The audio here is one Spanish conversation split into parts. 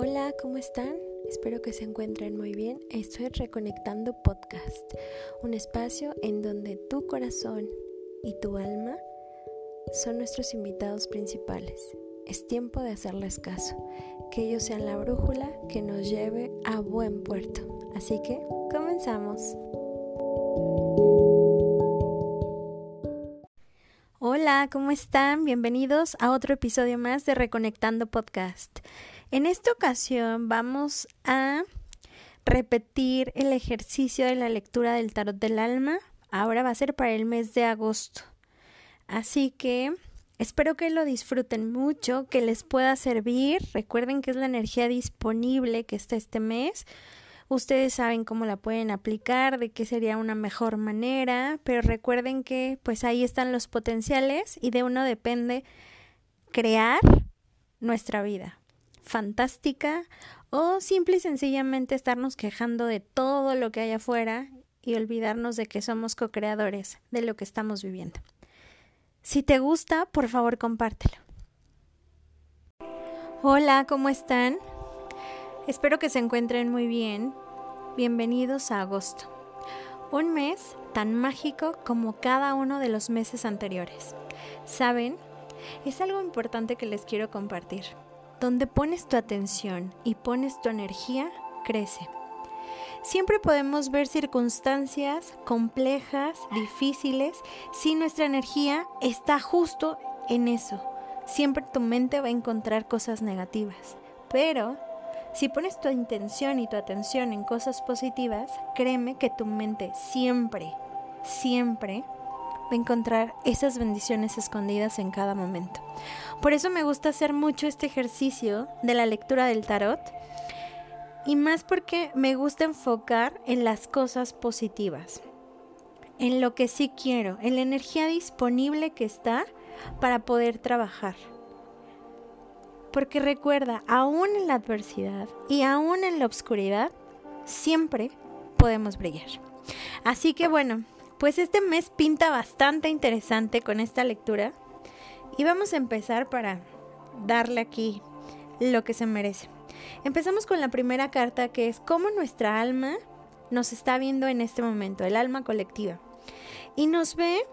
Hola, ¿cómo están? Espero que se encuentren muy bien. Esto es Reconectando Podcast, un espacio en donde tu corazón y tu alma son nuestros invitados principales. Es tiempo de hacerles caso, que ellos sean la brújula que nos lleve a buen puerto. Así que, comenzamos. Hola, ¿cómo están? Bienvenidos a otro episodio más de Reconectando Podcast. En esta ocasión vamos a repetir el ejercicio de la lectura del tarot del alma. Ahora va a ser para el mes de agosto. Así que espero que lo disfruten mucho, que les pueda servir. Recuerden que es la energía disponible que está este mes. Ustedes saben cómo la pueden aplicar, de qué sería una mejor manera, pero recuerden que pues ahí están los potenciales y de uno depende crear nuestra vida fantástica o simple y sencillamente estarnos quejando de todo lo que hay afuera y olvidarnos de que somos co-creadores de lo que estamos viviendo. Si te gusta, por favor compártelo. Hola, ¿cómo están? Espero que se encuentren muy bien. Bienvenidos a agosto. Un mes tan mágico como cada uno de los meses anteriores. ¿Saben? Es algo importante que les quiero compartir. Donde pones tu atención y pones tu energía, crece. Siempre podemos ver circunstancias complejas, difíciles, si nuestra energía está justo en eso. Siempre tu mente va a encontrar cosas negativas. Pero si pones tu intención y tu atención en cosas positivas, créeme que tu mente siempre, siempre a encontrar esas bendiciones escondidas en cada momento. Por eso me gusta hacer mucho este ejercicio de la lectura del tarot y más porque me gusta enfocar en las cosas positivas, en lo que sí quiero, en la energía disponible que está para poder trabajar. Porque recuerda, aún en la adversidad y aún en la oscuridad, siempre podemos brillar. Así que bueno, pues este mes pinta bastante interesante con esta lectura y vamos a empezar para darle aquí lo que se merece. Empezamos con la primera carta que es cómo nuestra alma nos está viendo en este momento, el alma colectiva. Y nos ve,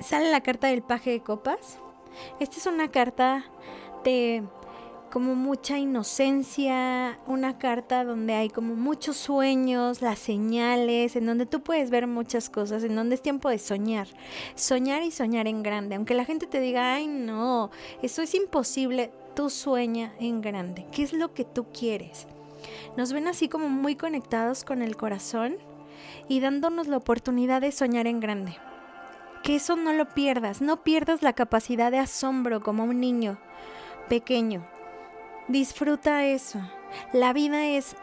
sale la carta del paje de copas. Esta es una carta de como mucha inocencia, una carta donde hay como muchos sueños, las señales, en donde tú puedes ver muchas cosas, en donde es tiempo de soñar, soñar y soñar en grande, aunque la gente te diga, ay no, eso es imposible, tú sueña en grande, ¿qué es lo que tú quieres? Nos ven así como muy conectados con el corazón y dándonos la oportunidad de soñar en grande. Que eso no lo pierdas, no pierdas la capacidad de asombro como un niño pequeño Disfruta eso. La vida es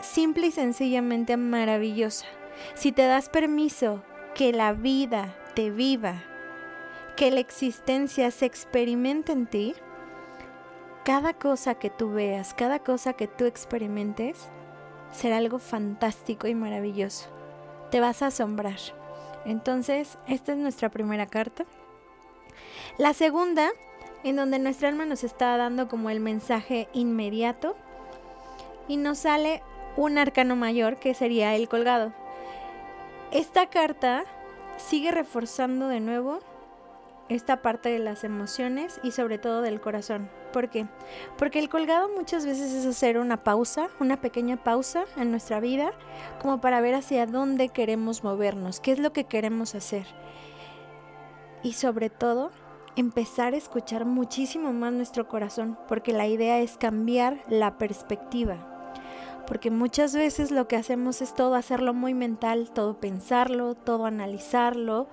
simple y sencillamente maravillosa. Si te das permiso que la vida te viva, que la existencia se experimente en ti, cada cosa que tú veas, cada cosa que tú experimentes, será algo fantástico y maravilloso. Te vas a asombrar. Entonces, esta es nuestra primera carta. La segunda en donde nuestra alma nos está dando como el mensaje inmediato y nos sale un arcano mayor que sería el colgado. Esta carta sigue reforzando de nuevo esta parte de las emociones y sobre todo del corazón. ¿Por qué? Porque el colgado muchas veces es hacer una pausa, una pequeña pausa en nuestra vida, como para ver hacia dónde queremos movernos, qué es lo que queremos hacer. Y sobre todo, empezar a escuchar muchísimo más nuestro corazón, porque la idea es cambiar la perspectiva. Porque muchas veces lo que hacemos es todo hacerlo muy mental, todo pensarlo, todo analizarlo,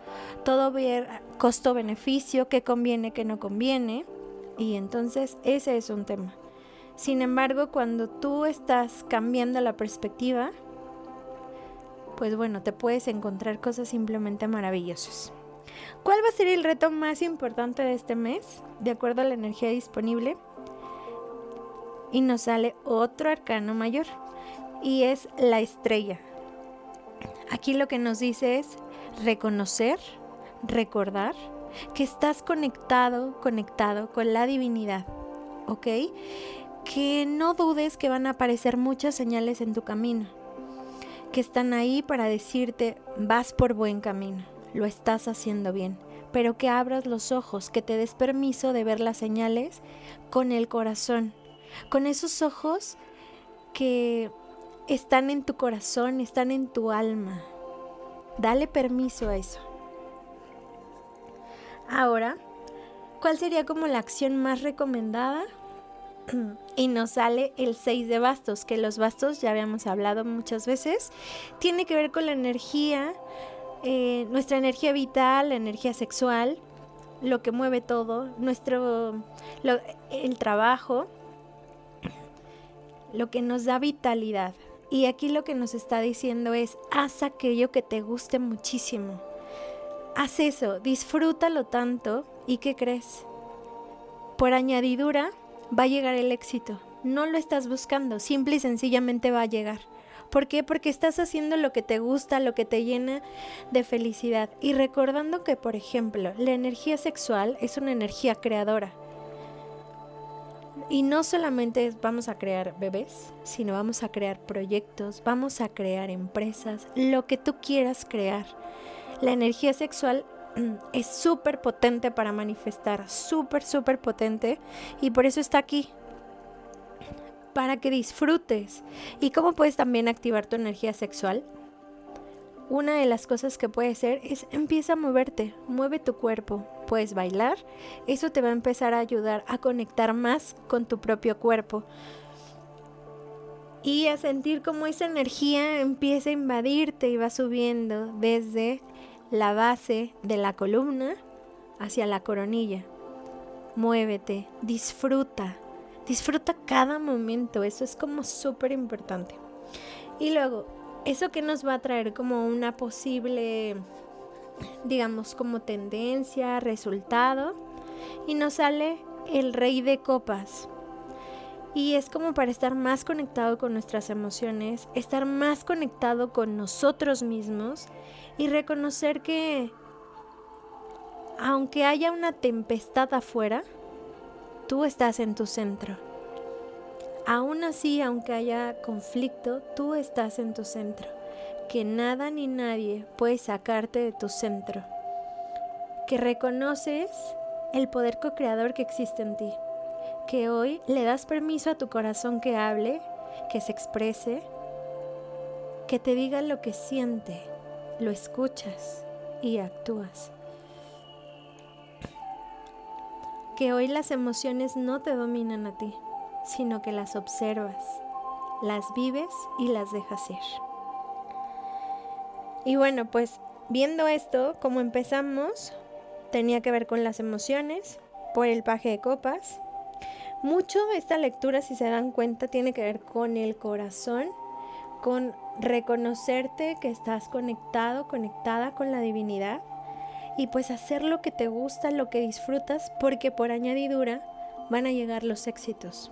todo ver costo-beneficio, qué conviene, qué no conviene. Y entonces ese es un tema. Sin embargo, cuando tú estás cambiando la perspectiva, pues bueno, te puedes encontrar cosas simplemente maravillosas. ¿Cuál va a ser el reto más importante de este mes, de acuerdo a la energía disponible? Y nos sale otro arcano mayor, y es la estrella. Aquí lo que nos dice es reconocer, recordar que estás conectado, conectado con la divinidad, ¿ok? que no dudes que van a aparecer muchas señales en tu camino, que están ahí para decirte vas por buen camino, lo estás haciendo bien, pero que abras los ojos, que te des permiso de ver las señales con el corazón, con esos ojos que están en tu corazón, están en tu alma. Dale permiso a eso. Ahora, ¿cuál sería como la acción más recomendada? y nos sale el 6 de bastos, que los bastos ya habíamos hablado muchas veces, tiene que ver con la energía, eh, nuestra energía vital, la energía sexual, lo que mueve todo, nuestro, el trabajo, lo que nos da vitalidad. Y aquí lo que nos está diciendo es, haz aquello que te guste muchísimo. Haz eso, disfrútalo tanto y ¿qué crees? Por añadidura va a llegar el éxito. No lo estás buscando, simple y sencillamente va a llegar. ¿Por qué? Porque estás haciendo lo que te gusta, lo que te llena de felicidad. Y recordando que, por ejemplo, la energía sexual es una energía creadora. Y no solamente vamos a crear bebés, sino vamos a crear proyectos, vamos a crear empresas, lo que tú quieras crear. La energía sexual es súper potente para manifestar, súper, súper potente. Y por eso está aquí, para que disfrutes. ¿Y cómo puedes también activar tu energía sexual? Una de las cosas que puede ser es empieza a moverte, mueve tu cuerpo, puedes bailar, eso te va a empezar a ayudar a conectar más con tu propio cuerpo y a sentir cómo esa energía empieza a invadirte y va subiendo desde la base de la columna hacia la coronilla. Muévete, disfruta, disfruta cada momento, eso es como súper importante. Y luego, eso que nos va a traer como una posible, digamos, como tendencia, resultado, y nos sale el rey de copas. Y es como para estar más conectado con nuestras emociones, estar más conectado con nosotros mismos y reconocer que aunque haya una tempestad afuera, tú estás en tu centro. Aún así, aunque haya conflicto, tú estás en tu centro. Que nada ni nadie puede sacarte de tu centro. Que reconoces el poder co-creador que existe en ti. Que hoy le das permiso a tu corazón que hable, que se exprese, que te diga lo que siente, lo escuchas y actúas. Que hoy las emociones no te dominan a ti, sino que las observas, las vives y las dejas ir. Y bueno, pues viendo esto, como empezamos, tenía que ver con las emociones, por el paje de copas. Mucho esta lectura, si se dan cuenta, tiene que ver con el corazón, con reconocerte que estás conectado, conectada con la divinidad y pues hacer lo que te gusta, lo que disfrutas, porque por añadidura van a llegar los éxitos.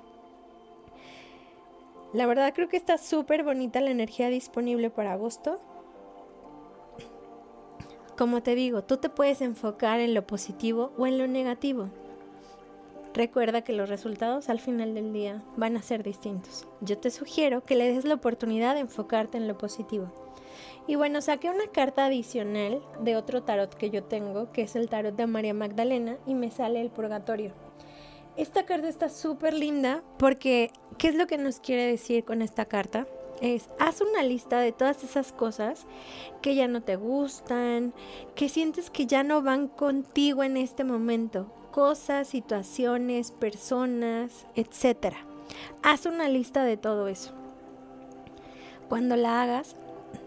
La verdad creo que está súper bonita la energía disponible para agosto. Como te digo, tú te puedes enfocar en lo positivo o en lo negativo. Recuerda que los resultados al final del día van a ser distintos. Yo te sugiero que le des la oportunidad de enfocarte en lo positivo. Y bueno, saqué una carta adicional de otro tarot que yo tengo, que es el tarot de María Magdalena, y me sale el purgatorio. Esta carta está súper linda porque, ¿qué es lo que nos quiere decir con esta carta? Es, haz una lista de todas esas cosas que ya no te gustan, que sientes que ya no van contigo en este momento, cosas, situaciones, personas, etc. Haz una lista de todo eso. Cuando la hagas,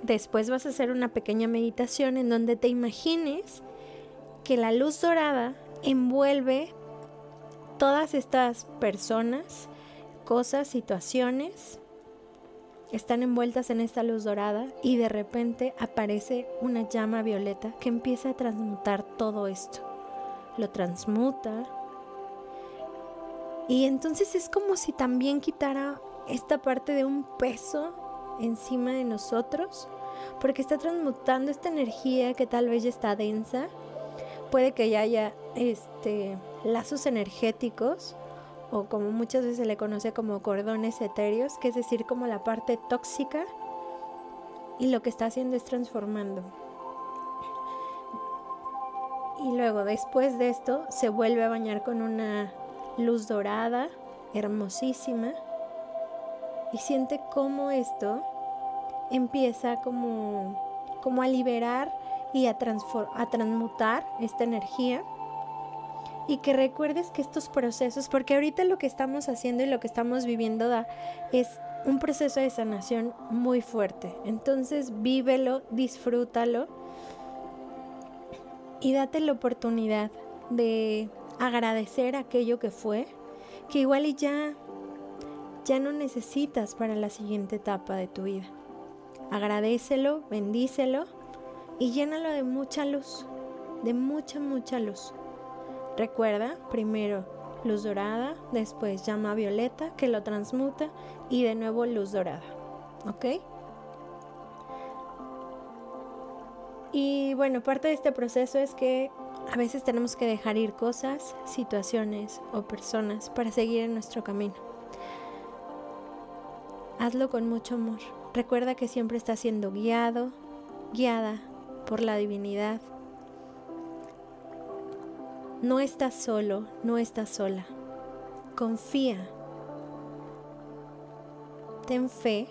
después vas a hacer una pequeña meditación en donde te imagines que la luz dorada envuelve todas estas personas, cosas, situaciones, están envueltas en esta luz dorada y de repente aparece una llama violeta que empieza a transmutar todo esto lo transmuta. Y entonces es como si también quitara esta parte de un peso encima de nosotros, porque está transmutando esta energía que tal vez ya está densa. Puede que ya haya este, lazos energéticos o como muchas veces se le conoce como cordones etéreos, que es decir, como la parte tóxica y lo que está haciendo es transformando. Y luego después de esto se vuelve a bañar con una luz dorada, hermosísima, y siente cómo esto empieza como, como a liberar y a, a transmutar esta energía y que recuerdes que estos procesos, porque ahorita lo que estamos haciendo y lo que estamos viviendo da, es un proceso de sanación muy fuerte. Entonces vívelo, disfrútalo y date la oportunidad de agradecer aquello que fue, que igual y ya ya no necesitas para la siguiente etapa de tu vida. Agradecelo, bendícelo y llénalo de mucha luz, de mucha, mucha luz. Recuerda, primero luz dorada, después llama violeta que lo transmuta y de nuevo luz dorada. ¿Ok? Y bueno, parte de este proceso es que a veces tenemos que dejar ir cosas, situaciones o personas para seguir en nuestro camino. Hazlo con mucho amor. Recuerda que siempre estás siendo guiado, guiada por la divinidad. No estás solo, no estás sola. Confía. Ten fe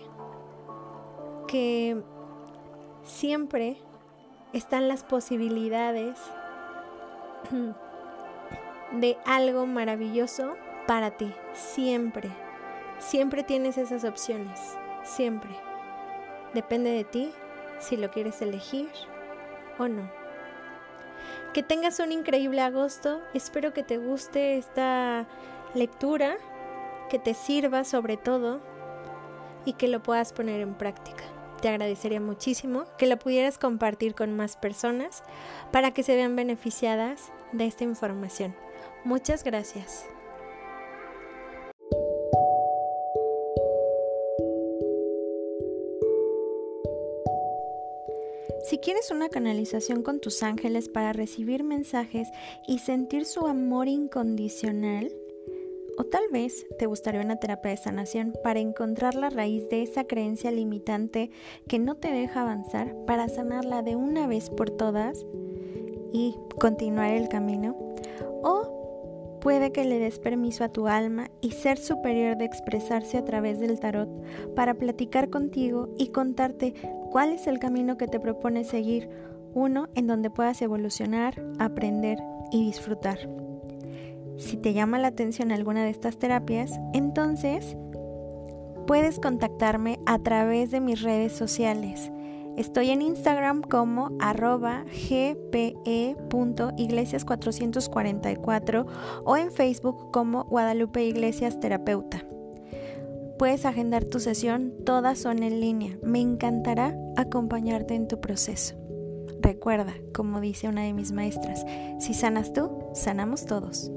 que siempre están las posibilidades de algo maravilloso para ti. Siempre. Siempre tienes esas opciones. Siempre. Depende de ti si lo quieres elegir o no. Que tengas un increíble agosto. Espero que te guste esta lectura, que te sirva sobre todo y que lo puedas poner en práctica. Te agradecería muchísimo que lo pudieras compartir con más personas para que se vean beneficiadas de esta información. Muchas gracias. Si quieres una canalización con tus ángeles para recibir mensajes y sentir su amor incondicional, o tal vez te gustaría una terapia de sanación para encontrar la raíz de esa creencia limitante que no te deja avanzar para sanarla de una vez por todas y continuar el camino. O puede que le des permiso a tu alma y ser superior de expresarse a través del tarot para platicar contigo y contarte cuál es el camino que te propone seguir, uno en donde puedas evolucionar, aprender y disfrutar. Si te llama la atención alguna de estas terapias, entonces puedes contactarme a través de mis redes sociales. Estoy en Instagram como arroba gpe.iglesias444 o en Facebook como Guadalupe Iglesias Terapeuta puedes agendar tu sesión, todas son en línea. Me encantará acompañarte en tu proceso. Recuerda, como dice una de mis maestras, si sanas tú, sanamos todos.